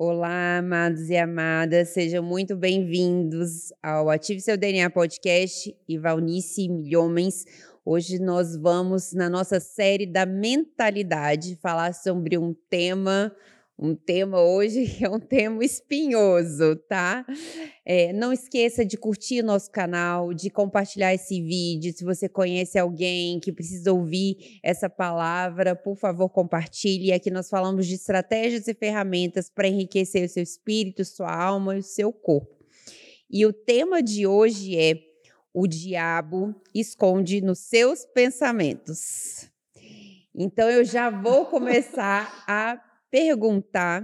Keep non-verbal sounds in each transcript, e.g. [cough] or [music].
Olá, amados e amadas, sejam muito bem-vindos ao Ative Seu DNA Podcast e Valnice Milhomens. Hoje nós vamos, na nossa série da mentalidade, falar sobre um tema um tema hoje que é um tema espinhoso, tá? É, não esqueça de curtir nosso canal, de compartilhar esse vídeo. Se você conhece alguém que precisa ouvir essa palavra, por favor, compartilhe. Aqui nós falamos de estratégias e ferramentas para enriquecer o seu espírito, sua alma e o seu corpo. E o tema de hoje é: o diabo esconde nos seus pensamentos. Então eu já vou começar a perguntar,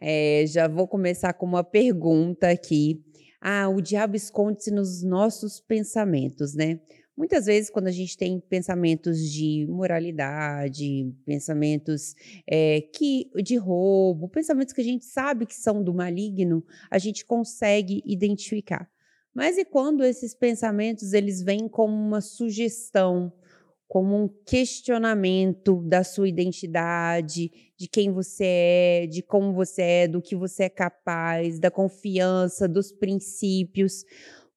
é, já vou começar com uma pergunta aqui. Ah, o diabo esconde-se nos nossos pensamentos, né? Muitas vezes, quando a gente tem pensamentos de moralidade, pensamentos é, que de roubo, pensamentos que a gente sabe que são do maligno, a gente consegue identificar. Mas e quando esses pensamentos eles vêm como uma sugestão, como um questionamento da sua identidade, de quem você é, de como você é, do que você é capaz, da confiança, dos princípios.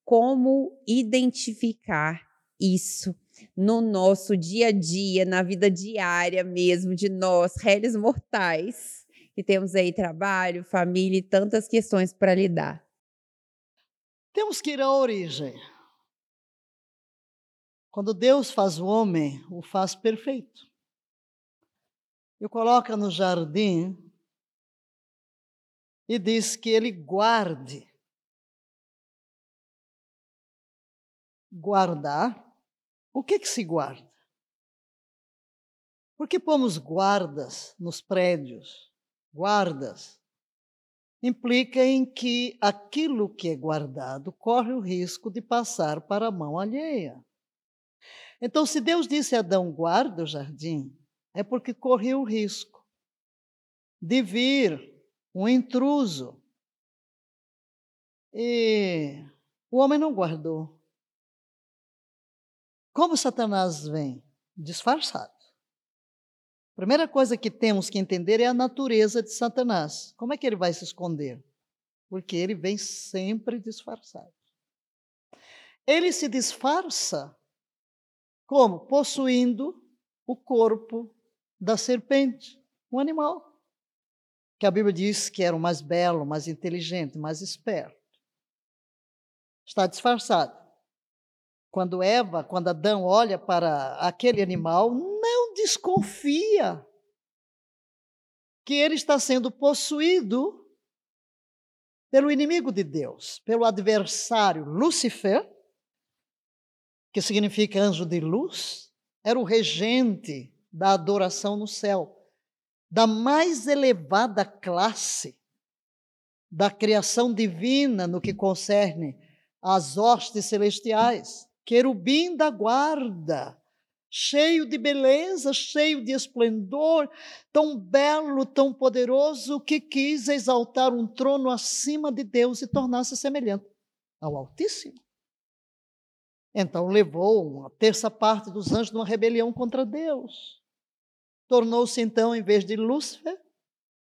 Como identificar isso no nosso dia a dia, na vida diária mesmo de nós, réis mortais, que temos aí trabalho, família e tantas questões para lidar? Temos que ir à origem. Quando Deus faz o homem, o faz perfeito. E o coloca no jardim e diz que ele guarde. Guardar. O que que se guarda? Por que pomos guardas nos prédios? Guardas implica em que aquilo que é guardado corre o risco de passar para a mão alheia. Então, se Deus disse a Adão, guarda o jardim, é porque corria o risco de vir um intruso. E o homem não guardou. Como Satanás vem? Disfarçado. A primeira coisa que temos que entender é a natureza de Satanás. Como é que ele vai se esconder? Porque ele vem sempre disfarçado. Ele se disfarça como? Possuindo o corpo da serpente, um animal. Que a Bíblia diz que era o mais belo, mais inteligente, mais esperto. Está disfarçado. Quando Eva, quando Adão olha para aquele animal, não desconfia que ele está sendo possuído pelo inimigo de Deus, pelo adversário Lúcifer, que significa anjo de luz, era o regente da adoração no céu, da mais elevada classe da criação divina no que concerne às hostes celestiais, querubim da guarda, cheio de beleza, cheio de esplendor, tão belo, tão poderoso, que quis exaltar um trono acima de Deus e tornar-se semelhante ao Altíssimo. Então levou uma terça parte dos anjos numa rebelião contra Deus. Tornou-se então, em vez de Lúcifer,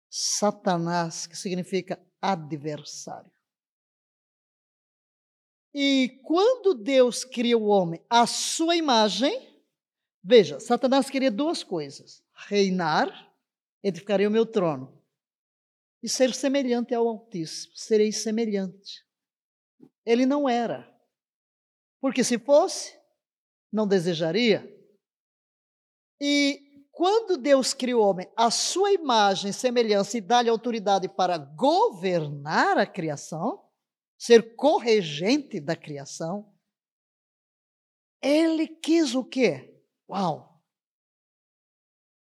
Satanás, que significa adversário. E quando Deus cria o homem à sua imagem, veja, Satanás queria duas coisas: reinar, edificaria o meu trono, e ser semelhante ao Altíssimo, serei semelhante. Ele não era. Porque se fosse, não desejaria. E quando Deus criou o homem, a sua imagem, semelhança e dá-lhe autoridade para governar a criação, ser corregente da criação, ele quis o quê? Uau!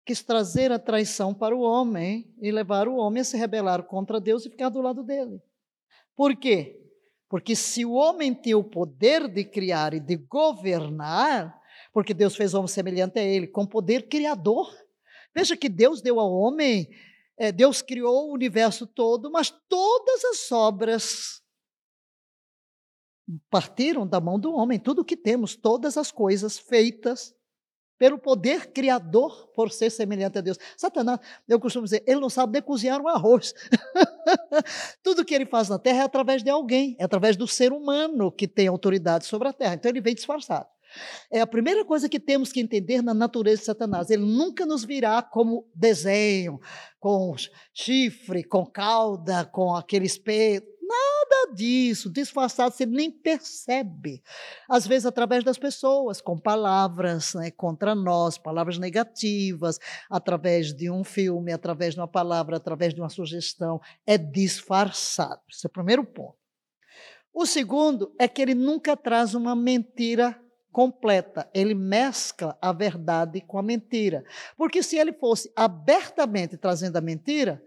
Quis trazer a traição para o homem e levar o homem a se rebelar contra Deus e ficar do lado dele. Por quê? Porque se o homem tem o poder de criar e de governar, porque Deus fez o homem semelhante a ele, com poder criador. Veja que Deus deu ao homem, é, Deus criou o universo todo, mas todas as obras partiram da mão do homem. Tudo que temos, todas as coisas feitas pelo poder criador, por ser semelhante a Deus. Satanás, eu costumo dizer, ele não sabe nem cozinhar um arroz. [laughs] Tudo que ele faz na terra é através de alguém, é através do ser humano que tem autoridade sobre a terra. Então ele vem disfarçado. É a primeira coisa que temos que entender na natureza de Satanás. Ele nunca nos virá como desenho, com chifre, com cauda, com aquele espelho. Nada disso, disfarçado, você nem percebe. Às vezes, através das pessoas, com palavras né, contra nós, palavras negativas, através de um filme, através de uma palavra, através de uma sugestão. É disfarçado. Esse é o primeiro ponto. O segundo é que ele nunca traz uma mentira completa. Ele mescla a verdade com a mentira. Porque se ele fosse abertamente trazendo a mentira,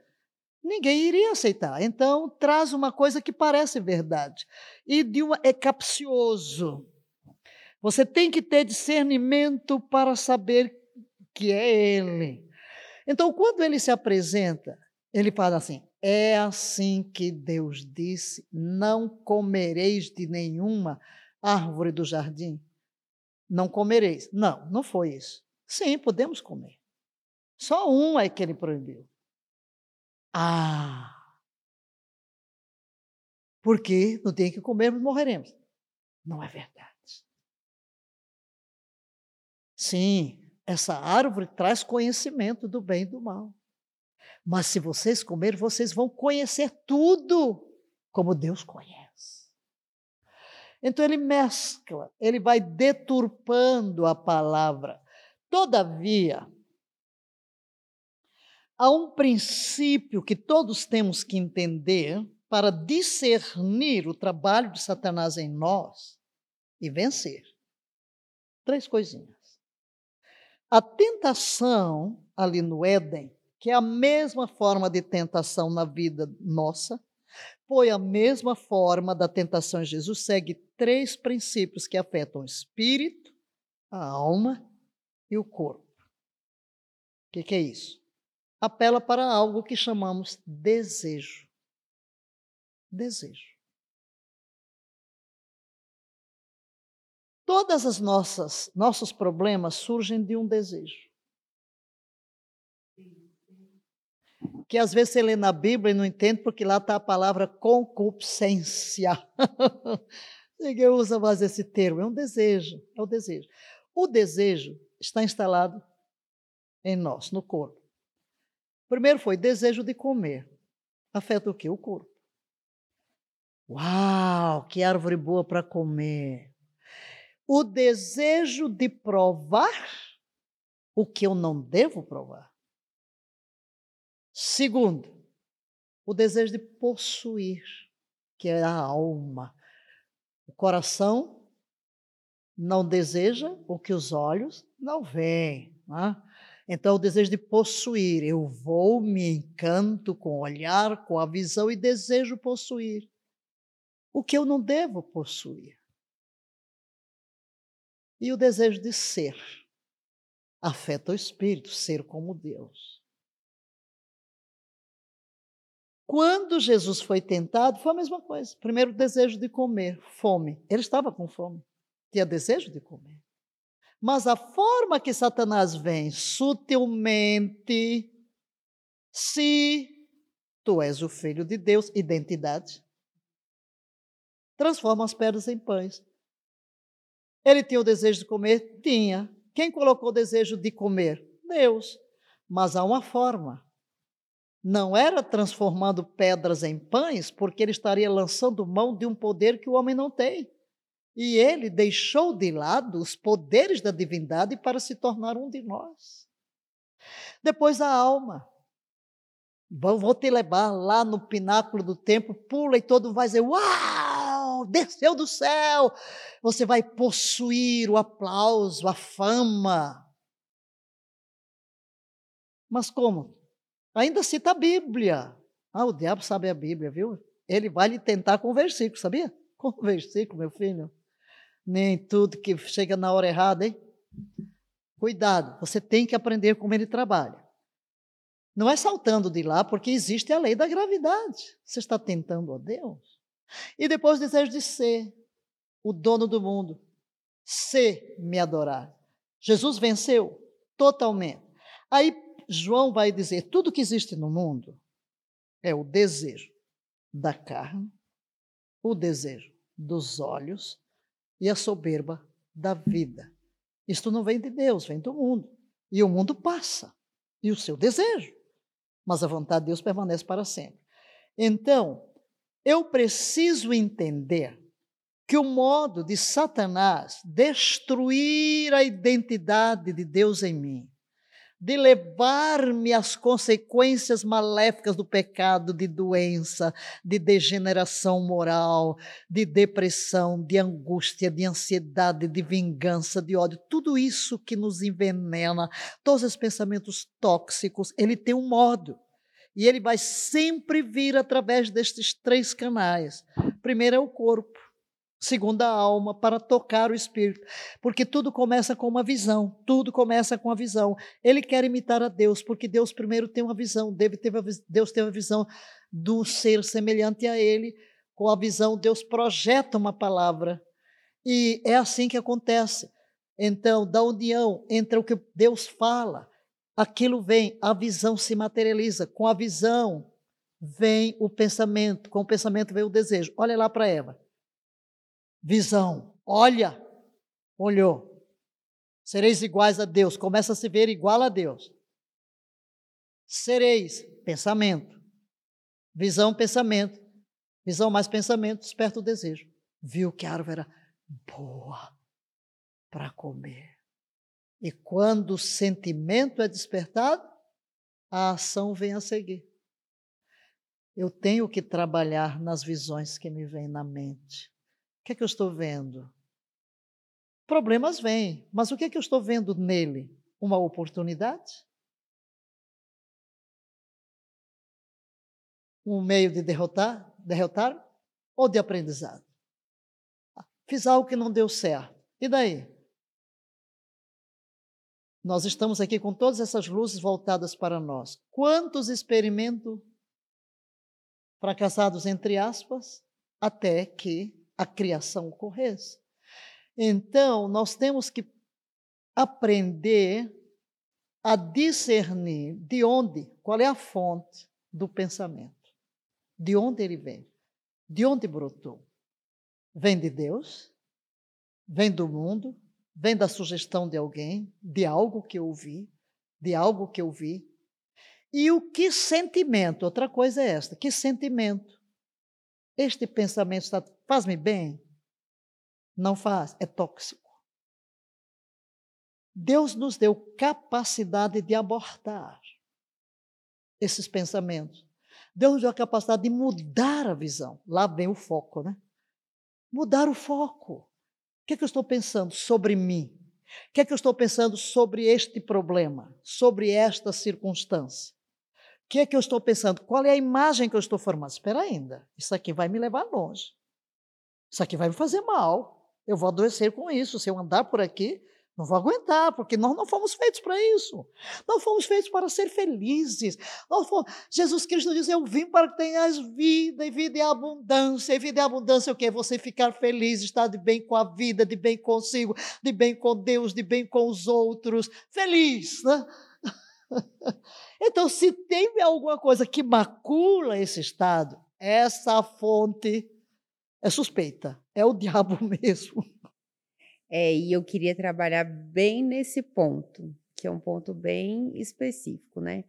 ninguém iria aceitar. Então, traz uma coisa que parece verdade. E de é capcioso. Você tem que ter discernimento para saber que é ele. Então, quando ele se apresenta, ele fala assim: É assim que Deus disse: Não comereis de nenhuma árvore do jardim. Não comereis. Não, não foi isso. Sim, podemos comer. Só um é que ele proibiu. Ah! Porque no dia que comermos, morreremos. Não é verdade. Sim, essa árvore traz conhecimento do bem e do mal. Mas se vocês comerem, vocês vão conhecer tudo como Deus conhece. Então ele mescla, ele vai deturpando a palavra. Todavia, há um princípio que todos temos que entender para discernir o trabalho de Satanás em nós e vencer. Três coisinhas. A tentação ali no Éden, que é a mesma forma de tentação na vida nossa, foi a mesma forma da tentação. Jesus segue três princípios que afetam o espírito, a alma e o corpo. O que, que é isso? Apela para algo que chamamos desejo. Desejo. Todas as nossas nossos problemas surgem de um desejo. Que às vezes você lê na Bíblia e não entende porque lá está a palavra concupiscência. [laughs] Ninguém usa mais esse termo, é um desejo, é o desejo. O desejo está instalado em nós, no corpo. Primeiro foi desejo de comer. Afeta o quê? O corpo. Uau, que árvore boa para comer. O desejo de provar o que eu não devo provar. Segundo, o desejo de possuir, que é a alma. O coração não deseja o que os olhos não veem. Não é? Então, o desejo de possuir. Eu vou, me encanto com o olhar, com a visão e desejo possuir. O que eu não devo possuir. E o desejo de ser. Afeta o espírito, ser como Deus. Quando Jesus foi tentado, foi a mesma coisa. Primeiro, o desejo de comer, fome. Ele estava com fome, tinha desejo de comer. Mas a forma que Satanás vem sutilmente, se tu és o filho de Deus, identidade, transforma as pedras em pães. Ele tinha o desejo de comer? Tinha. Quem colocou o desejo de comer? Deus. Mas há uma forma. Não era transformando pedras em pães, porque ele estaria lançando mão de um poder que o homem não tem. E ele deixou de lado os poderes da divindade para se tornar um de nós. Depois a alma. Vou te levar lá no pináculo do templo, pula e todo vai dizer: Uau! Desceu do céu! Você vai possuir o aplauso, a fama. Mas como? Ainda cita a Bíblia. Ah, o diabo sabe a Bíblia, viu? Ele vai lhe tentar com versículo, sabia? Com versículo, meu filho nem tudo que chega na hora errada, hein? Cuidado, você tem que aprender como ele trabalha. Não é saltando de lá, porque existe a lei da gravidade. Você está tentando a Deus. E depois o desejo de ser o dono do mundo. Ser me adorar. Jesus venceu totalmente. Aí João vai dizer: tudo que existe no mundo é o desejo da carne, o desejo dos olhos e a soberba da vida. Isto não vem de Deus, vem do mundo. E o mundo passa, e o seu desejo. Mas a vontade de Deus permanece para sempre. Então, eu preciso entender que o modo de Satanás destruir a identidade de Deus em mim de levar-me às consequências maléficas do pecado, de doença, de degeneração moral, de depressão, de angústia, de ansiedade, de vingança, de ódio, tudo isso que nos envenena, todos os pensamentos tóxicos, ele tem um modo. E ele vai sempre vir através destes três canais. Primeiro é o corpo segundo a alma, para tocar o espírito. Porque tudo começa com uma visão, tudo começa com a visão. Ele quer imitar a Deus, porque Deus primeiro tem uma visão, Deus teve a visão do ser semelhante a ele. Com a visão, Deus projeta uma palavra. E é assim que acontece. Então, da união entre o que Deus fala, aquilo vem, a visão se materializa. Com a visão vem o pensamento, com o pensamento vem o desejo. Olha lá para Eva visão. Olha, olhou. Sereis iguais a Deus. Começa a se ver igual a Deus. Sereis, pensamento. Visão, pensamento. Visão mais pensamento, desperta o desejo. Viu que a árvore era boa para comer. E quando o sentimento é despertado, a ação vem a seguir. Eu tenho que trabalhar nas visões que me vêm na mente. O que é que eu estou vendo? Problemas vêm, mas o que é que eu estou vendo nele? Uma oportunidade? Um meio de derrotar, derrotar ou de aprendizado? Fiz algo que não deu certo. E daí? Nós estamos aqui com todas essas luzes voltadas para nós. Quantos experimentos fracassados, entre aspas, até que a criação ocorresse. Então, nós temos que aprender a discernir de onde, qual é a fonte do pensamento, de onde ele vem, de onde brotou. Vem de Deus? Vem do mundo? Vem da sugestão de alguém, de algo que eu ouvi, de algo que eu vi? E o que sentimento? Outra coisa é esta: que sentimento? Este pensamento está, faz-me bem? Não faz, é tóxico. Deus nos deu capacidade de abortar esses pensamentos. Deus nos deu a capacidade de mudar a visão. Lá vem o foco, né? Mudar o foco. O que, é que eu estou pensando sobre mim? O que é que eu estou pensando sobre este problema, sobre esta circunstância? Que é que eu estou pensando? Qual é a imagem que eu estou formando? Espera ainda, isso aqui vai me levar longe. Isso aqui vai me fazer mal. Eu vou adoecer com isso. Se eu andar por aqui, não vou aguentar, porque nós não fomos feitos para isso. Nós fomos feitos para ser felizes. Fomos... Jesus Cristo diz: Eu vim para que tenhas vida e vida em abundância. E vida em abundância é o quê? Você ficar feliz, estar de bem com a vida, de bem consigo, de bem com Deus, de bem com os outros. Feliz, né? [laughs] Então, se tem alguma coisa que macula esse estado, essa fonte é suspeita, é o [laughs] diabo mesmo. É, e eu queria trabalhar bem nesse ponto, que é um ponto bem específico, né?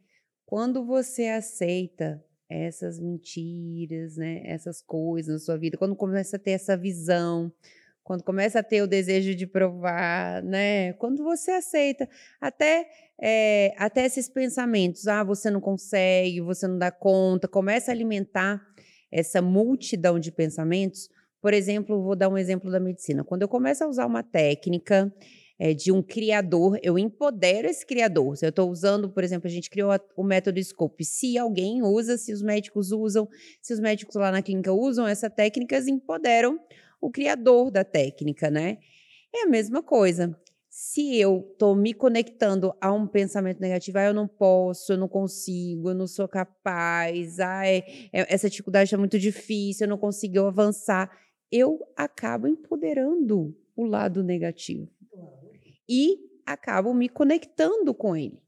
Quando você aceita essas mentiras, né, essas coisas na sua vida, quando começa a ter essa visão, quando começa a ter o desejo de provar, né? Quando você aceita até é, até esses pensamentos, ah, você não consegue, você não dá conta, começa a alimentar essa multidão de pensamentos. Por exemplo, vou dar um exemplo da medicina. Quando eu começo a usar uma técnica é, de um criador, eu empodero esse criador. Se eu estou usando, por exemplo, a gente criou o método Scope. Se alguém usa, se os médicos usam, se os médicos lá na clínica usam essa técnica, empoderam o criador da técnica, né? É a mesma coisa. Se eu estou me conectando a um pensamento negativo, ah, eu não posso, eu não consigo, eu não sou capaz, ah, é, é, essa dificuldade é muito difícil, eu não consigo avançar, eu acabo empoderando o lado negativo. E acabo me conectando com ele.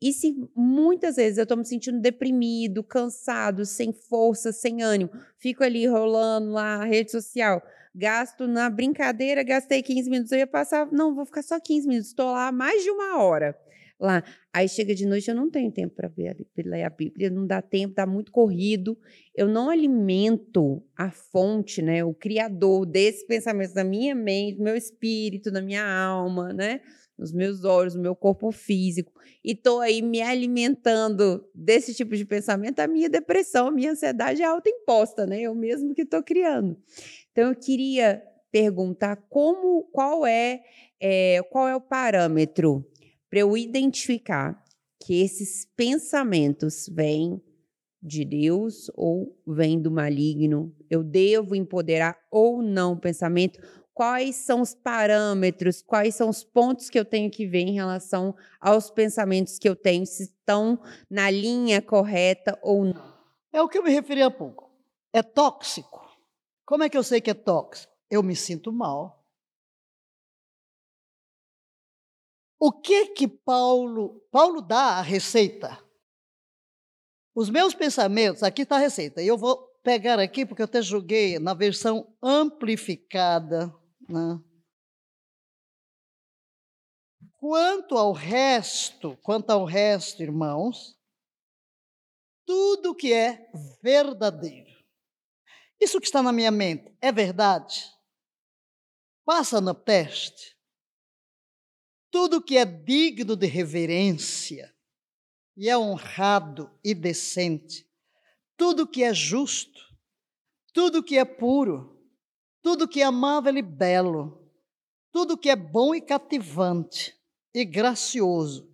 E se muitas vezes eu estou me sentindo deprimido, cansado, sem força, sem ânimo, fico ali rolando lá rede social, gasto na brincadeira, gastei 15 minutos, eu ia passar, não, vou ficar só 15 minutos, estou lá mais de uma hora lá. Aí chega de noite, eu não tenho tempo para ler a Bíblia, não dá tempo, está muito corrido. Eu não alimento a fonte, né, o criador desses pensamentos da minha mente, do meu espírito, da minha alma, né? Nos meus olhos, no meu corpo físico, e estou aí me alimentando desse tipo de pensamento, a minha depressão, a minha ansiedade é autoimposta, né? Eu mesmo que estou criando. Então eu queria perguntar como, qual é, é qual é o parâmetro para eu identificar que esses pensamentos vêm de Deus ou vêm do maligno, eu devo empoderar ou não o pensamento, quais são os parâmetros, quais são os pontos que eu tenho que ver em relação aos pensamentos que eu tenho, se estão na linha correta ou não. É o que eu me referi há pouco. É tóxico. Como é que eu sei que é tóxico? Eu me sinto mal, O que que Paulo, Paulo dá a receita? Os meus pensamentos, aqui está a receita. Eu vou pegar aqui porque eu até joguei na versão amplificada, né? Quanto ao resto, quanto ao resto, irmãos, tudo que é verdadeiro. Isso que está na minha mente é verdade? Passa no teste. Tudo que é digno de reverência e é honrado e decente, tudo que é justo, tudo que é puro, tudo que é amável e belo, tudo que é bom e cativante e gracioso,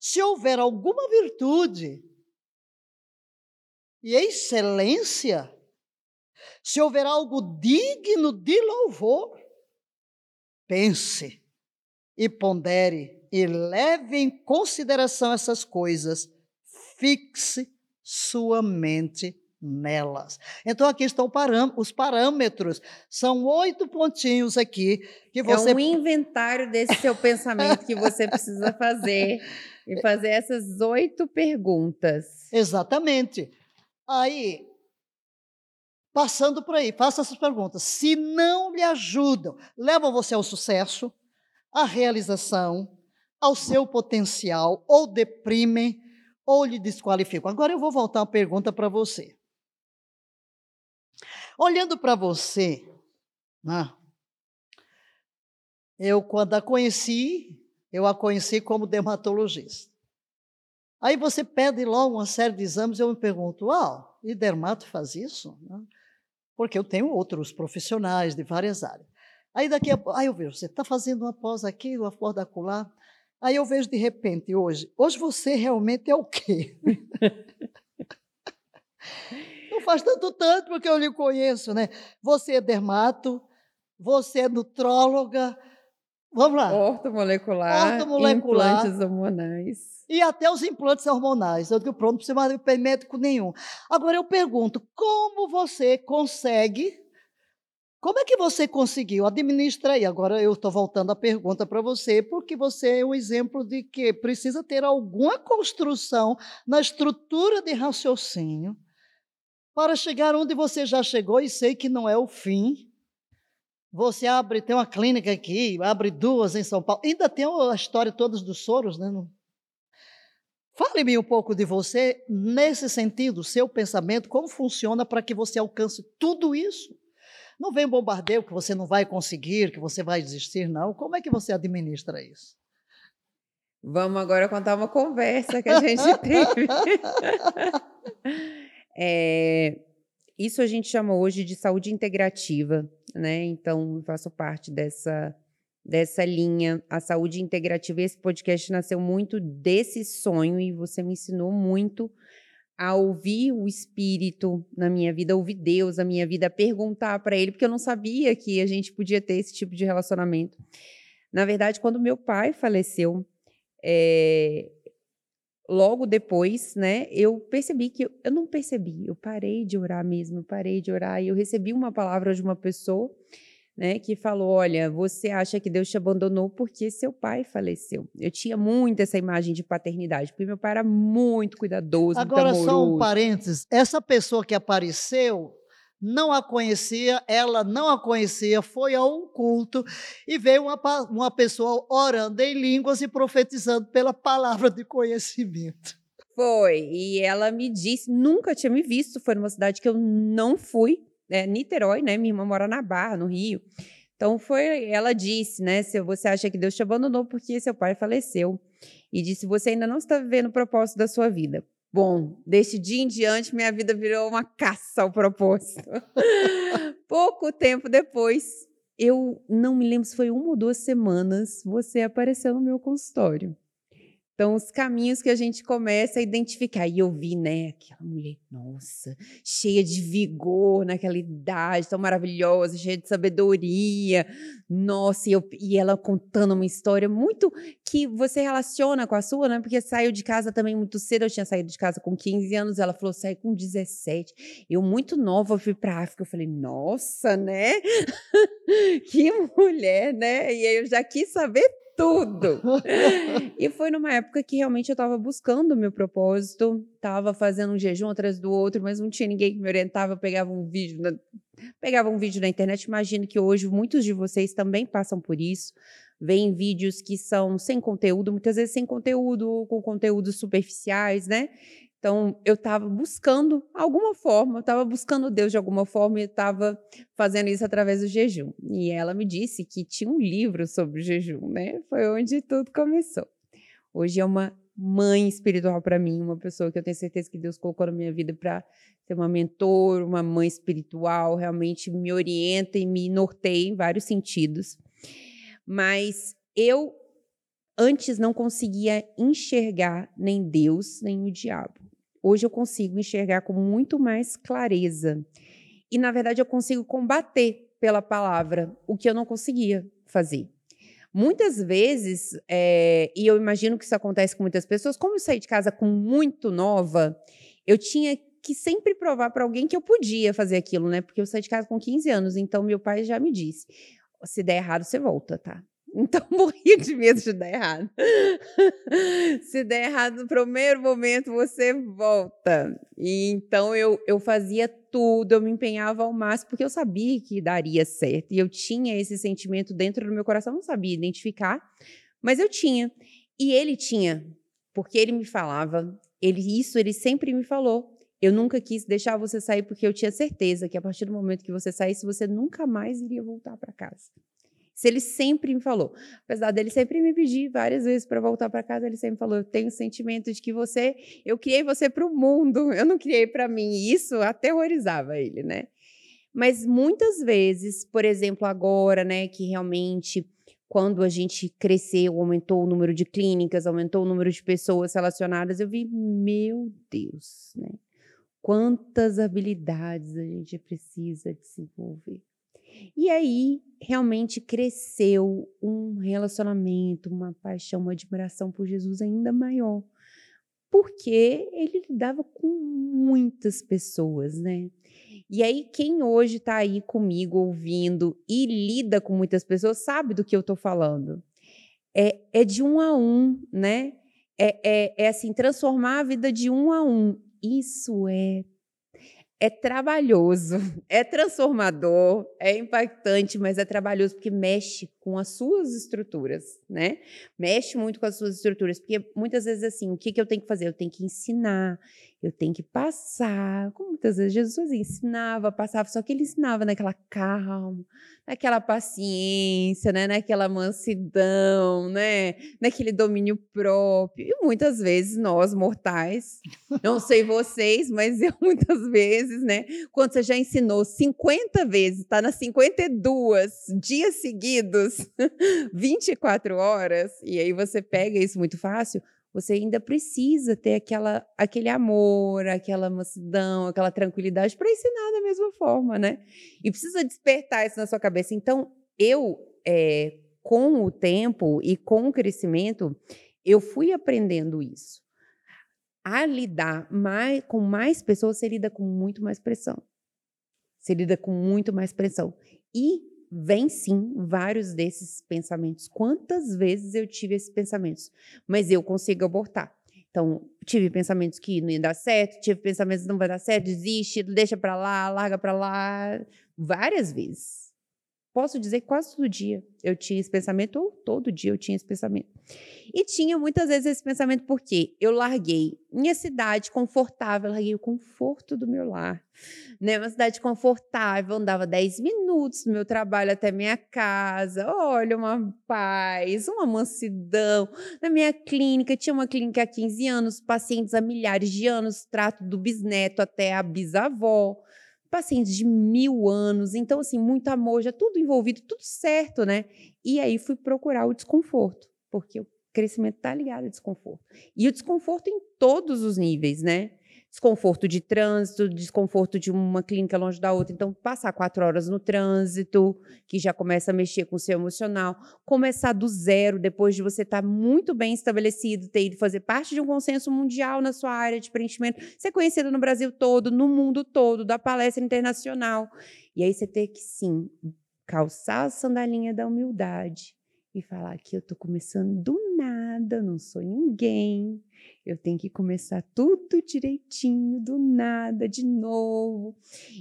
se houver alguma virtude e excelência, se houver algo digno de louvor, pense e pondere e leve em consideração essas coisas, fixe sua mente nelas. Então aqui estão os parâmetros. São oito pontinhos aqui que você. É um inventário desse seu pensamento que você precisa fazer e [laughs] fazer essas oito perguntas. Exatamente. Aí, passando por aí, faça essas perguntas. Se não lhe ajudam, levam você ao sucesso, à realização, ao seu potencial, ou deprimem, ou lhe desqualificam. Agora eu vou voltar uma pergunta para você. Olhando para você, né, eu quando a conheci, eu a conheci como dermatologista. Aí você pede logo uma série de exames, eu me pergunto, ah, e dermato faz isso? Porque eu tenho outros profissionais de várias áreas. Aí daqui a pouco, aí eu vejo, você está fazendo uma pós aqui, uma pós acolá. Aí eu vejo de repente hoje, hoje você realmente é o quê? [laughs] Não faz tanto tanto porque eu lhe conheço, né? Você é dermato, você é nutróloga, vamos lá. Ortomolecular, Ortomolecular implantes hormonais. E até os implantes hormonais. Eu digo, pronto, não precisa mais de médico nenhum. Agora eu pergunto, como você consegue como é que você conseguiu? Administra aí. Agora eu estou voltando a pergunta para você, porque você é um exemplo de que precisa ter alguma construção na estrutura de raciocínio para chegar onde você já chegou e sei que não é o fim. Você abre, tem uma clínica aqui, abre duas em São Paulo. Ainda tem a história todas dos soros, né? Fale-me um pouco de você nesse sentido, seu pensamento, como funciona para que você alcance tudo isso. Não vem bombardeio que você não vai conseguir, que você vai desistir, não. Como é que você administra isso? Vamos agora contar uma conversa que a gente [laughs] teve. [laughs] é, isso a gente chama hoje de saúde integrativa, né? Então, eu faço parte dessa, dessa linha, a saúde integrativa. Esse podcast nasceu muito desse sonho e você me ensinou muito a ouvir o Espírito na minha vida, ouvir Deus na minha vida, perguntar para Ele, porque eu não sabia que a gente podia ter esse tipo de relacionamento. Na verdade, quando meu pai faleceu, é, logo depois, né, eu percebi que eu, eu, não percebi, eu parei de orar mesmo, eu parei de orar e eu recebi uma palavra de uma pessoa né, que falou: Olha, você acha que Deus te abandonou porque seu pai faleceu. Eu tinha muito essa imagem de paternidade, porque meu pai era muito cuidadoso. Agora, muito só um parênteses: essa pessoa que apareceu não a conhecia, ela não a conhecia, foi a um culto e veio uma, uma pessoa orando em línguas e profetizando pela palavra de conhecimento. Foi, e ela me disse, nunca tinha me visto, foi numa cidade que eu não fui, é, Niterói, né? Minha irmã mora na Barra, no Rio. Então foi, ela disse, né? Se você acha que Deus te abandonou porque seu pai faleceu e disse você ainda não está vivendo o propósito da sua vida. Bom, desse dia em diante minha vida virou uma caça ao propósito. [laughs] Pouco tempo depois, eu não me lembro se foi uma ou duas semanas, você apareceu no meu consultório. Então, os caminhos que a gente começa a identificar. E eu vi, né, aquela mulher, nossa, cheia de vigor naquela idade, tão maravilhosa, cheia de sabedoria. Nossa, e, eu, e ela contando uma história muito que você relaciona com a sua, né? Porque saiu de casa também muito cedo. Eu tinha saído de casa com 15 anos, ela falou, sai com 17. Eu, muito nova, fui para África. Eu falei, nossa, né? [laughs] que mulher, né? E aí eu já quis saber tudo. [laughs] e foi numa época que realmente eu estava buscando o meu propósito, estava fazendo um jejum atrás do outro, mas não tinha ninguém que me orientava. Eu pegava um vídeo, na, pegava um vídeo na internet. Imagino que hoje muitos de vocês também passam por isso. Vêm vídeos que são sem conteúdo, muitas vezes sem conteúdo ou com conteúdos superficiais, né? Então, eu estava buscando alguma forma, eu estava buscando Deus de alguma forma e estava fazendo isso através do jejum. E ela me disse que tinha um livro sobre o jejum, né? Foi onde tudo começou. Hoje é uma mãe espiritual para mim, uma pessoa que eu tenho certeza que Deus colocou na minha vida para ser uma mentor, uma mãe espiritual, realmente me orienta e me norteia em vários sentidos. Mas eu antes não conseguia enxergar nem Deus, nem o diabo. Hoje eu consigo enxergar com muito mais clareza. E, na verdade, eu consigo combater pela palavra o que eu não conseguia fazer. Muitas vezes, é, e eu imagino que isso acontece com muitas pessoas, como eu saí de casa com muito nova, eu tinha que sempre provar para alguém que eu podia fazer aquilo, né? Porque eu saí de casa com 15 anos, então meu pai já me disse: se der errado, você volta, tá? Então, [laughs] morria de medo de dar errado. Se der errado no primeiro momento, você volta. E então eu, eu fazia tudo, eu me empenhava ao máximo, porque eu sabia que daria certo. E eu tinha esse sentimento dentro do meu coração, não sabia identificar, mas eu tinha. E ele tinha, porque ele me falava, ele isso ele sempre me falou. Eu nunca quis deixar você sair porque eu tinha certeza que a partir do momento que você saísse, você nunca mais iria voltar para casa. Se ele sempre me falou, apesar dele sempre me pedir várias vezes para voltar para casa, ele sempre falou: "Eu tenho o sentimento de que você, eu criei você para o mundo, [laughs] eu não criei para mim". E isso aterrorizava ele, né? Mas muitas vezes, por exemplo, agora, né, que realmente quando a gente cresceu, aumentou o número de clínicas, aumentou o número de pessoas relacionadas, eu vi, meu Deus, né? Quantas habilidades a gente precisa desenvolver. E aí, realmente cresceu um relacionamento, uma paixão, uma admiração por Jesus ainda maior. Porque ele lidava com muitas pessoas, né? E aí, quem hoje está aí comigo ouvindo e lida com muitas pessoas sabe do que eu estou falando. É, é de um a um, né? É, é, é assim, transformar a vida de um a um. Isso é é trabalhoso, [laughs] é transformador, é impactante, mas é trabalhoso porque mexe com as suas estruturas, né? Mexe muito com as suas estruturas, porque muitas vezes assim, o que, que eu tenho que fazer? Eu tenho que ensinar, eu tenho que passar. Como muitas vezes Jesus ensinava, passava, só que ele ensinava naquela calma, naquela paciência, né? naquela mansidão, né? naquele domínio próprio. E muitas vezes nós, mortais, não sei vocês, mas eu [laughs] muitas vezes, né? Quando você já ensinou 50 vezes, está nas 52 dias seguidos, 24 [laughs] horas, e aí você pega isso muito fácil, você ainda precisa ter aquela, aquele amor, aquela mansidão, aquela tranquilidade para ensinar da mesma forma, né? E precisa despertar isso na sua cabeça. Então, eu, é, com o tempo e com o crescimento, eu fui aprendendo isso. A lidar mais, com mais pessoas, você lida com muito mais pressão. Você lida com muito mais pressão. E vem sim vários desses pensamentos. Quantas vezes eu tive esses pensamentos? Mas eu consigo abortar. Então, tive pensamentos que não ia dar certo, tive pensamentos que não vai dar certo, desiste, deixa para lá, larga para lá, várias vezes posso dizer que quase todo dia eu tinha esse pensamento, ou todo dia eu tinha esse pensamento. E tinha muitas vezes esse pensamento porque eu larguei minha cidade confortável, larguei o conforto do meu lar. Né? Uma cidade confortável, andava 10 minutos do meu trabalho até minha casa. Olha, uma paz, uma mansidão. Na minha clínica, tinha uma clínica há 15 anos, pacientes há milhares de anos, trato do bisneto até a bisavó pacientes de mil anos, então, assim, muito amor, já tudo envolvido, tudo certo, né? E aí fui procurar o desconforto, porque o crescimento está ligado ao desconforto. E o desconforto em todos os níveis, né? Desconforto de trânsito, desconforto de uma clínica longe da outra. Então, passar quatro horas no trânsito, que já começa a mexer com o seu emocional. Começar do zero, depois de você estar tá muito bem estabelecido, ter ido fazer parte de um consenso mundial na sua área de preenchimento, ser conhecido no Brasil todo, no mundo todo, da palestra internacional. E aí você ter que, sim, calçar a sandalinha da humildade e falar que eu estou começando do nada, não sou ninguém, eu tenho que começar tudo direitinho, do nada, de novo.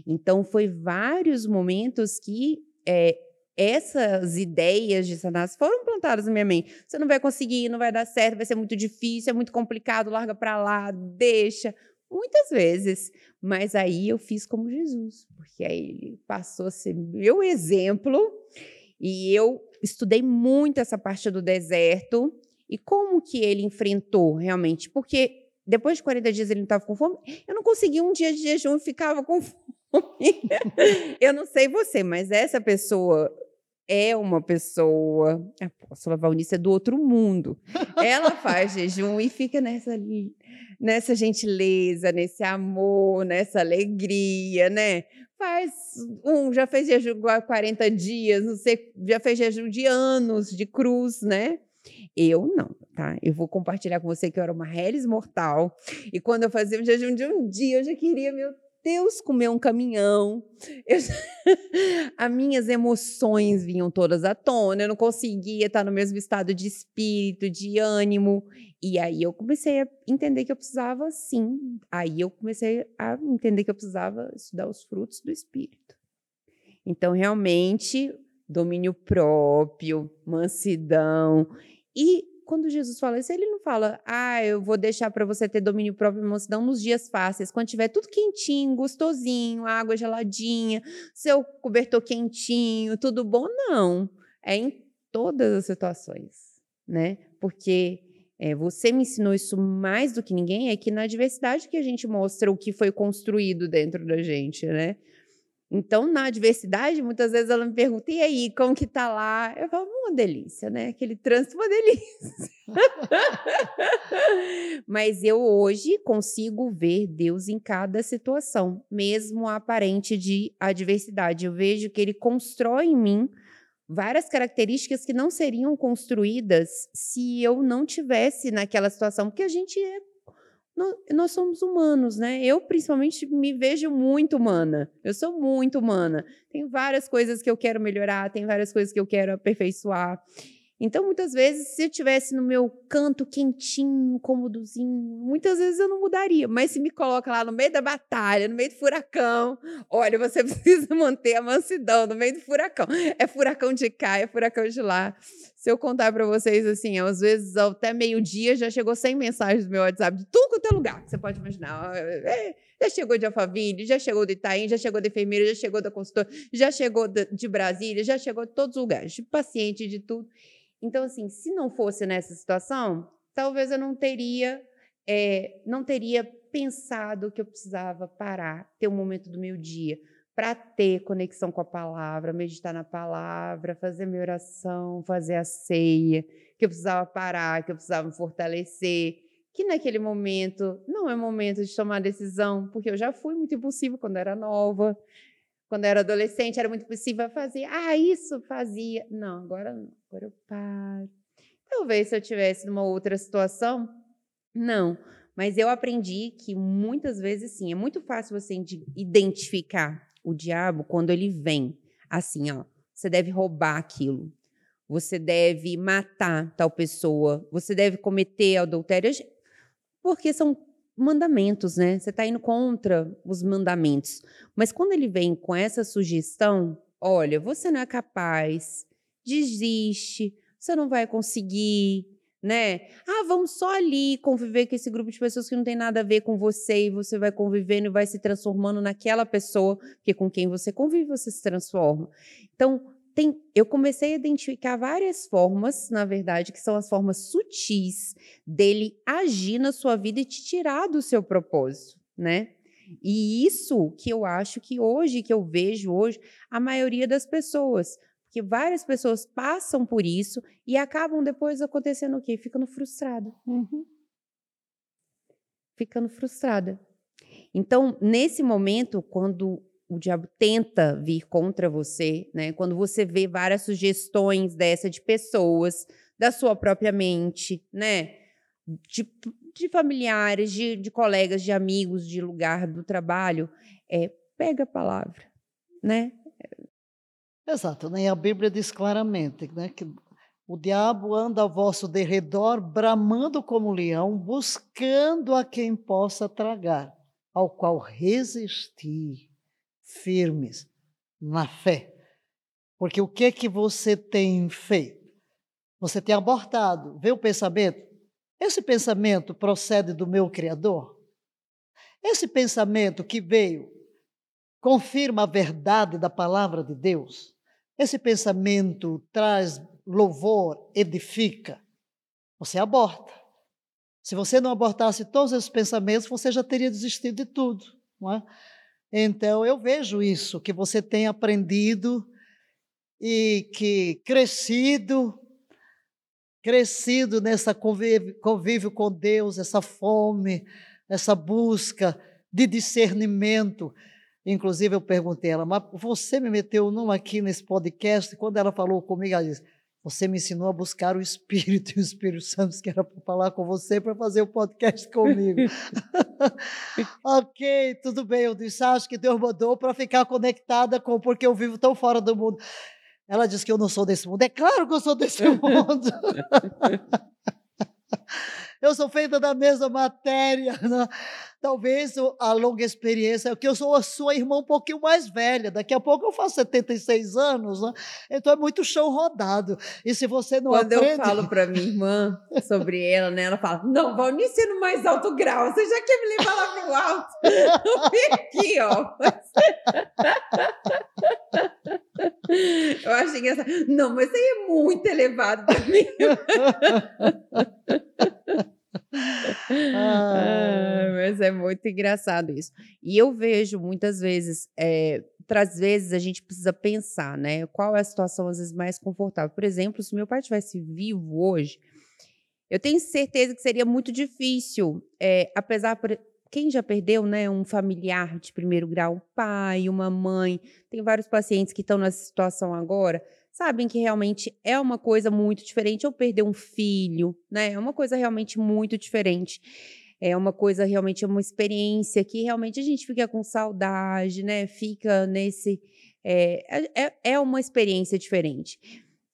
Então, foi vários momentos que é, essas ideias de Satanás foram plantadas na minha mente. Você não vai conseguir, não vai dar certo, vai ser muito difícil, é muito complicado, larga para lá, deixa. Muitas vezes. Mas aí eu fiz como Jesus, porque aí ele passou a ser meu exemplo e eu estudei muito essa parte do deserto e como que ele enfrentou realmente? Porque depois de 40 dias ele não estava com fome. Eu não conseguia um dia de jejum e ficava com [laughs] fome. eu não sei você, mas essa pessoa é uma pessoa, a apóstola Valnice é do outro mundo. Ela [laughs] faz jejum e fica nessa nessa gentileza, nesse amor, nessa alegria, né? Faz um, já fez jejum há 40 dias, não sei, já fez jejum de anos de cruz, né? Eu não, tá? Eu vou compartilhar com você que eu era uma reles mortal. E quando eu fazia um jejum de um dia, eu já queria, meu Deus, comer um caminhão. Eu... [laughs] As minhas emoções vinham todas à tona, eu não conseguia estar no mesmo estado de espírito, de ânimo. E aí eu comecei a entender que eu precisava, sim. Aí eu comecei a entender que eu precisava estudar os frutos do espírito. Então, realmente, domínio próprio, mansidão. E quando Jesus fala isso, ele não fala, ah, eu vou deixar para você ter domínio próprio e mansidão nos dias fáceis, quando tiver tudo quentinho, gostosinho, água geladinha, seu cobertor quentinho, tudo bom. Não. É em todas as situações, né? Porque é, você me ensinou isso mais do que ninguém, é que na diversidade que a gente mostra o que foi construído dentro da gente, né? Então, na adversidade, muitas vezes ela me pergunta: e aí, como que tá lá? Eu falo: uma delícia, né? Aquele trânsito, uma delícia. [laughs] Mas eu hoje consigo ver Deus em cada situação, mesmo aparente de adversidade. Eu vejo que Ele constrói em mim várias características que não seriam construídas se eu não tivesse naquela situação, porque a gente é nós somos humanos, né? Eu, principalmente, me vejo muito humana. Eu sou muito humana. Tem várias coisas que eu quero melhorar, tem várias coisas que eu quero aperfeiçoar. Então, muitas vezes, se eu tivesse no meu canto quentinho, cômodozinho, muitas vezes eu não mudaria. Mas se me coloca lá no meio da batalha, no meio do furacão, olha, você [laughs] precisa manter a mansidão no meio do furacão. É furacão de cá, é furacão de lá. Se eu contar para vocês, assim, às vezes até meio-dia já chegou 100 mensagens do meu WhatsApp, de tudo quanto é lugar que você pode imaginar. É, já chegou de Alphaville, já chegou de Itaim, já chegou de enfermeira, já chegou da consultora, já chegou de Brasília, já chegou de todos os lugares, de paciente, de tudo. Então, assim, se não fosse nessa situação, talvez eu não teria, é, não teria pensado que eu precisava parar, ter um momento do meu dia para ter conexão com a palavra, meditar na palavra, fazer minha oração, fazer a ceia, que eu precisava parar, que eu precisava me fortalecer, que naquele momento não é momento de tomar decisão, porque eu já fui muito impulsiva quando era nova, quando era adolescente, era muito possível fazer, ah, isso fazia. Não, agora não, agora eu paro. Talvez se eu tivesse numa outra situação, não. Mas eu aprendi que muitas vezes, sim, é muito fácil você identificar o diabo quando ele vem. Assim, ó, você deve roubar aquilo. Você deve matar tal pessoa. Você deve cometer adultério. Porque são mandamentos, né? Você está indo contra os mandamentos. Mas quando ele vem com essa sugestão, olha, você não é capaz, desiste, você não vai conseguir, né? Ah, vamos só ali conviver com esse grupo de pessoas que não tem nada a ver com você e você vai convivendo e vai se transformando naquela pessoa, porque com quem você convive você se transforma. Então, tem, eu comecei a identificar várias formas, na verdade, que são as formas sutis dele agir na sua vida e te tirar do seu propósito, né? E isso que eu acho que hoje, que eu vejo hoje, a maioria das pessoas, porque várias pessoas passam por isso e acabam depois acontecendo o quê? Ficando frustrada. Uhum. Ficando frustrada. Então, nesse momento, quando o diabo tenta vir contra você, né? Quando você vê várias sugestões dessa de pessoas, da sua própria mente, né? De, de familiares, de, de colegas, de amigos, de lugar do trabalho, é, pega a palavra, né? Exato, né? a Bíblia diz claramente né, que o diabo anda ao vosso derredor, bramando como leão, buscando a quem possa tragar, ao qual resistir firmes na fé. Porque o que que você tem feito? Você tem abortado. Vê o pensamento? Esse pensamento procede do meu Criador? Esse pensamento que veio confirma a verdade da palavra de Deus? Esse pensamento traz louvor, edifica? Você aborta. Se você não abortasse todos esses pensamentos, você já teria desistido de tudo. Não é? Então, eu vejo isso, que você tem aprendido e que crescido, crescido nessa convívio, convívio com Deus, essa fome, essa busca de discernimento. Inclusive, eu perguntei a ela, mas você me meteu numa aqui nesse podcast, quando ela falou comigo, ela disse, você me ensinou a buscar o Espírito e o Espírito Santo que era para falar com você para fazer o podcast comigo. [laughs] ok, tudo bem. Eu disse, acho que Deus mandou para ficar conectada com porque eu vivo tão fora do mundo. Ela disse que eu não sou desse mundo. É claro que eu sou desse [laughs] mundo. Eu sou feita da mesma matéria. [laughs] Né? Talvez a longa experiência, é que eu sou a sua irmã um pouquinho mais velha, daqui a pouco eu faço 76 anos, né? então é muito chão rodado. E se você não Quando aprende... eu falo para minha irmã sobre ela, né, ela fala, não, Valnice no mais alto grau, você já quer me levar lá pro alto? Vem [laughs] aqui, ó. eu acho engraçado. Não, mas aí é muito elevado para mim. [laughs] ah, mas é muito engraçado isso. E eu vejo muitas vezes, é, às vezes a gente precisa pensar, né? Qual é a situação às vezes mais confortável? Por exemplo, se meu pai estivesse vivo hoje, eu tenho certeza que seria muito difícil, é, apesar por quem já perdeu, né, um familiar de primeiro grau, um pai, uma mãe, tem vários pacientes que estão nessa situação agora sabem que realmente é uma coisa muito diferente. Ou perder um filho, né? É uma coisa realmente muito diferente. É uma coisa realmente, é uma experiência que realmente a gente fica com saudade, né? Fica nesse. É, é, é uma experiência diferente.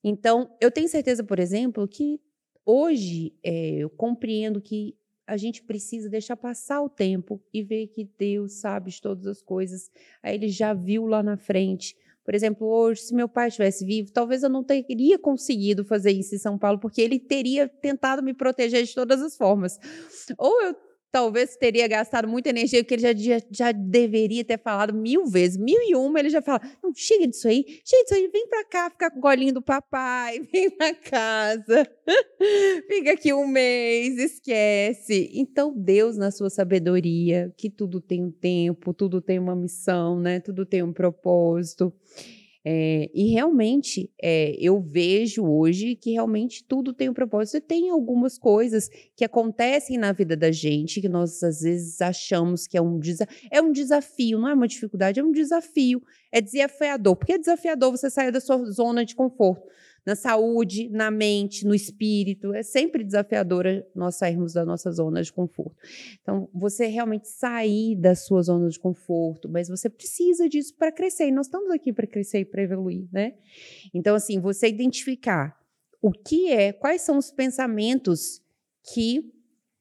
Então, eu tenho certeza, por exemplo, que hoje é, eu compreendo que a gente precisa deixar passar o tempo e ver que Deus sabe de todas as coisas. Aí ele já viu lá na frente por exemplo, hoje, se meu pai estivesse vivo, talvez eu não teria conseguido fazer isso em São Paulo, porque ele teria tentado me proteger de todas as formas. Ou eu talvez teria gastado muita energia, que ele já, já, já, deveria ter falado mil vezes, mil e uma, ele já fala, não, chega disso aí, chega disso aí, vem pra cá ficar com o golinho do papai, [laughs] vem pra casa, fica aqui um mês, esquece. Então, Deus, na sua sabedoria, que tudo tem um tempo, tudo tem uma missão, né, tudo tem um propósito, é, e realmente é, eu vejo hoje que realmente tudo tem um propósito. E tem algumas coisas que acontecem na vida da gente que nós às vezes achamos que é um, é um desafio, não é uma dificuldade, é um desafio, é desafiador, porque é desafiador você sair da sua zona de conforto. Na saúde, na mente, no espírito. É sempre desafiadora nós sairmos da nossa zona de conforto. Então, você realmente sair da sua zona de conforto, mas você precisa disso para crescer. E nós estamos aqui para crescer e para evoluir, né? Então, assim, você identificar o que é, quais são os pensamentos que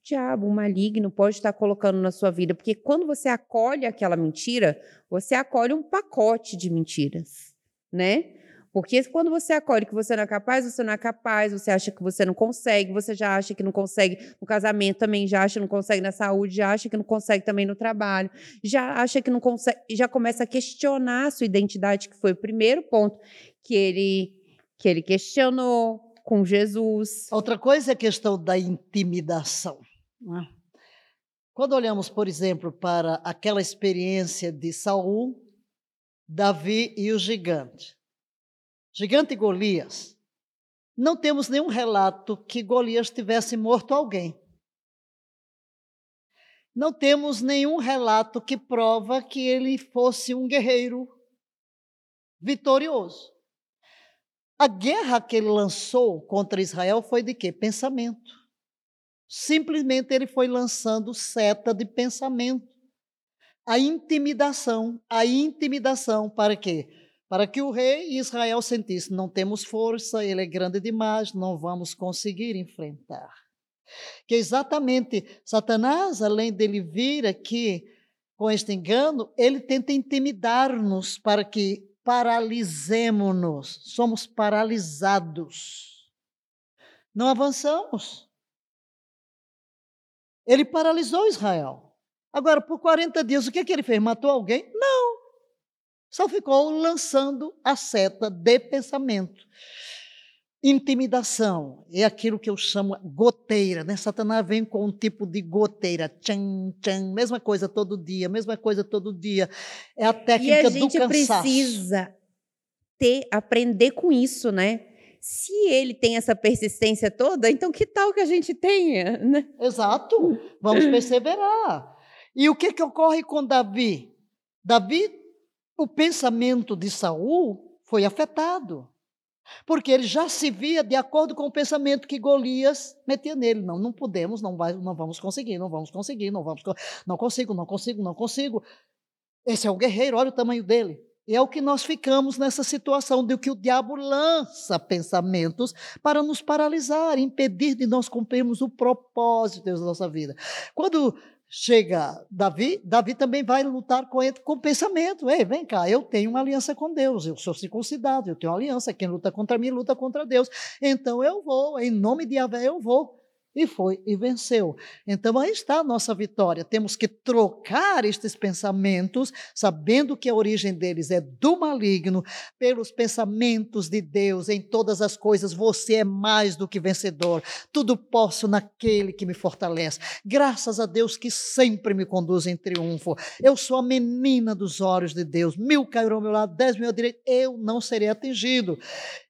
diabo, maligno, pode estar colocando na sua vida. Porque quando você acolhe aquela mentira, você acolhe um pacote de mentiras, né? Porque quando você acolhe que você não é capaz, você não é capaz, você acha que você não consegue, você já acha que não consegue no casamento também, já acha que não consegue na saúde, já acha que não consegue também no trabalho, já acha que não consegue, já começa a questionar a sua identidade, que foi o primeiro ponto que ele que ele questionou com Jesus. Outra coisa é a questão da intimidação. Né? Quando olhamos, por exemplo, para aquela experiência de Saul, Davi e o gigante gigante Golias, não temos nenhum relato que Golias tivesse morto alguém. Não temos nenhum relato que prova que ele fosse um guerreiro vitorioso. A guerra que ele lançou contra Israel foi de quê? Pensamento. Simplesmente ele foi lançando seta de pensamento. A intimidação, a intimidação para quê? Para que o rei Israel sentisse: não temos força, ele é grande demais, não vamos conseguir enfrentar. Que exatamente Satanás, além dele vir aqui com este engano, ele tenta intimidar-nos para que paralisemos-nos, somos paralisados. Não avançamos. Ele paralisou Israel. Agora, por 40 dias, o que, é que ele fez? Matou alguém? Não. Só ficou lançando a seta de pensamento. Intimidação é aquilo que eu chamo goteira, né? Satanás vem com um tipo de goteira, tchan, tchan, mesma coisa todo dia, mesma coisa todo dia. É a técnica do cansaço. E a gente precisa ter, aprender com isso, né? Se ele tem essa persistência toda, então que tal que a gente tenha, né? Exato. Vamos perseverar. E o que que ocorre com Davi? Davi o pensamento de Saul foi afetado. Porque ele já se via de acordo com o pensamento que Golias metia nele. Não, não podemos, não, vai, não vamos conseguir, não vamos conseguir, não vamos, não consigo, não consigo, não consigo. Esse é o guerreiro, olha o tamanho dele. E é o que nós ficamos nessa situação de que o diabo lança pensamentos para nos paralisar, impedir de nós cumprirmos o propósito da nossa vida. Quando chega Davi, Davi também vai lutar com com o pensamento. Ei, vem cá, eu tenho uma aliança com Deus, eu sou circuncidado, eu tenho uma aliança, quem luta contra mim luta contra Deus. Então eu vou, em nome de Yahvé eu vou e foi e venceu. Então aí está a nossa vitória. Temos que trocar estes pensamentos, sabendo que a origem deles é do maligno, pelos pensamentos de Deus em todas as coisas. Você é mais do que vencedor. Tudo posso naquele que me fortalece. Graças a Deus que sempre me conduz em triunfo. Eu sou a menina dos olhos de Deus. Mil cairão ao meu lado, dez mil à direita. Eu não serei atingido.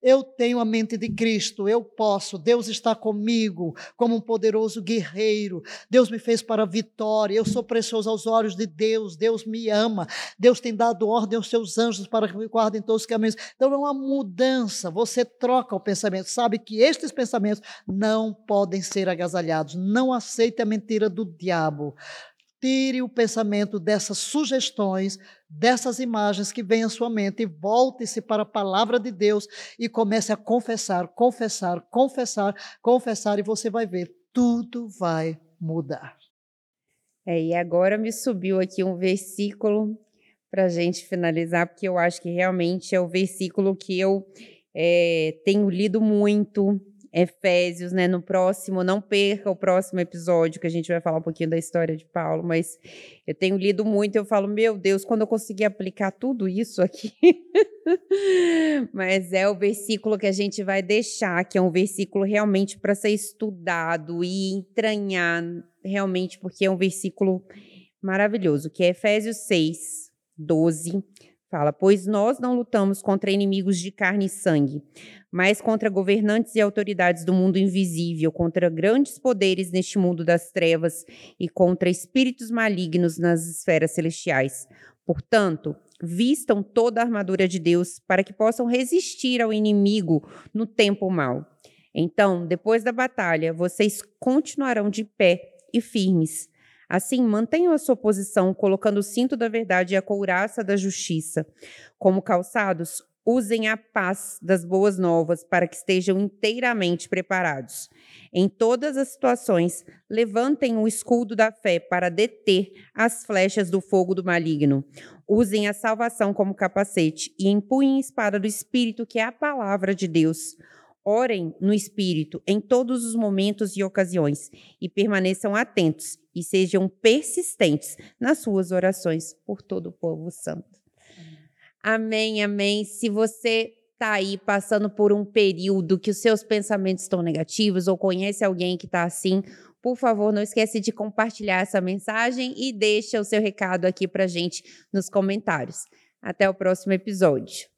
Eu tenho a mente de Cristo. Eu posso. Deus está comigo como um poderoso guerreiro. Deus me fez para a vitória. Eu sou precioso aos olhos de Deus. Deus me ama. Deus tem dado ordem aos seus anjos para que me guardem todos os caminhos. Então é uma mudança. Você troca o pensamento. Sabe que estes pensamentos não podem ser agasalhados. Não aceite a mentira do diabo. Tire o pensamento dessas sugestões, dessas imagens que vêm à sua mente e volte-se para a palavra de Deus e comece a confessar, confessar, confessar, confessar e você vai ver, tudo vai mudar. É, e agora me subiu aqui um versículo para gente finalizar, porque eu acho que realmente é o versículo que eu é, tenho lido muito, Efésios, né? No próximo, não perca o próximo episódio, que a gente vai falar um pouquinho da história de Paulo, mas eu tenho lido muito, eu falo, meu Deus, quando eu conseguir aplicar tudo isso aqui. [laughs] mas é o versículo que a gente vai deixar, que é um versículo realmente para ser estudado e entranhar, realmente, porque é um versículo maravilhoso, que é Efésios 6, 12. Fala, pois nós não lutamos contra inimigos de carne e sangue, mas contra governantes e autoridades do mundo invisível, contra grandes poderes neste mundo das trevas e contra espíritos malignos nas esferas celestiais. Portanto, Vistam toda a armadura de Deus para que possam resistir ao inimigo no tempo mau. Então, depois da batalha, vocês continuarão de pé e firmes. Assim, mantenham a sua posição, colocando o cinto da verdade e a couraça da justiça. Como calçados, usem a paz das boas novas para que estejam inteiramente preparados. Em todas as situações, levantem o escudo da fé para deter as flechas do fogo do maligno. Usem a salvação como capacete e empunhem a espada do Espírito, que é a palavra de Deus. Orem no Espírito em todos os momentos e ocasiões e permaneçam atentos e sejam persistentes nas suas orações por todo o povo santo. Amém, amém. Se você está aí passando por um período que os seus pensamentos estão negativos ou conhece alguém que está assim, por favor, não esquece de compartilhar essa mensagem e deixa o seu recado aqui para gente nos comentários. Até o próximo episódio.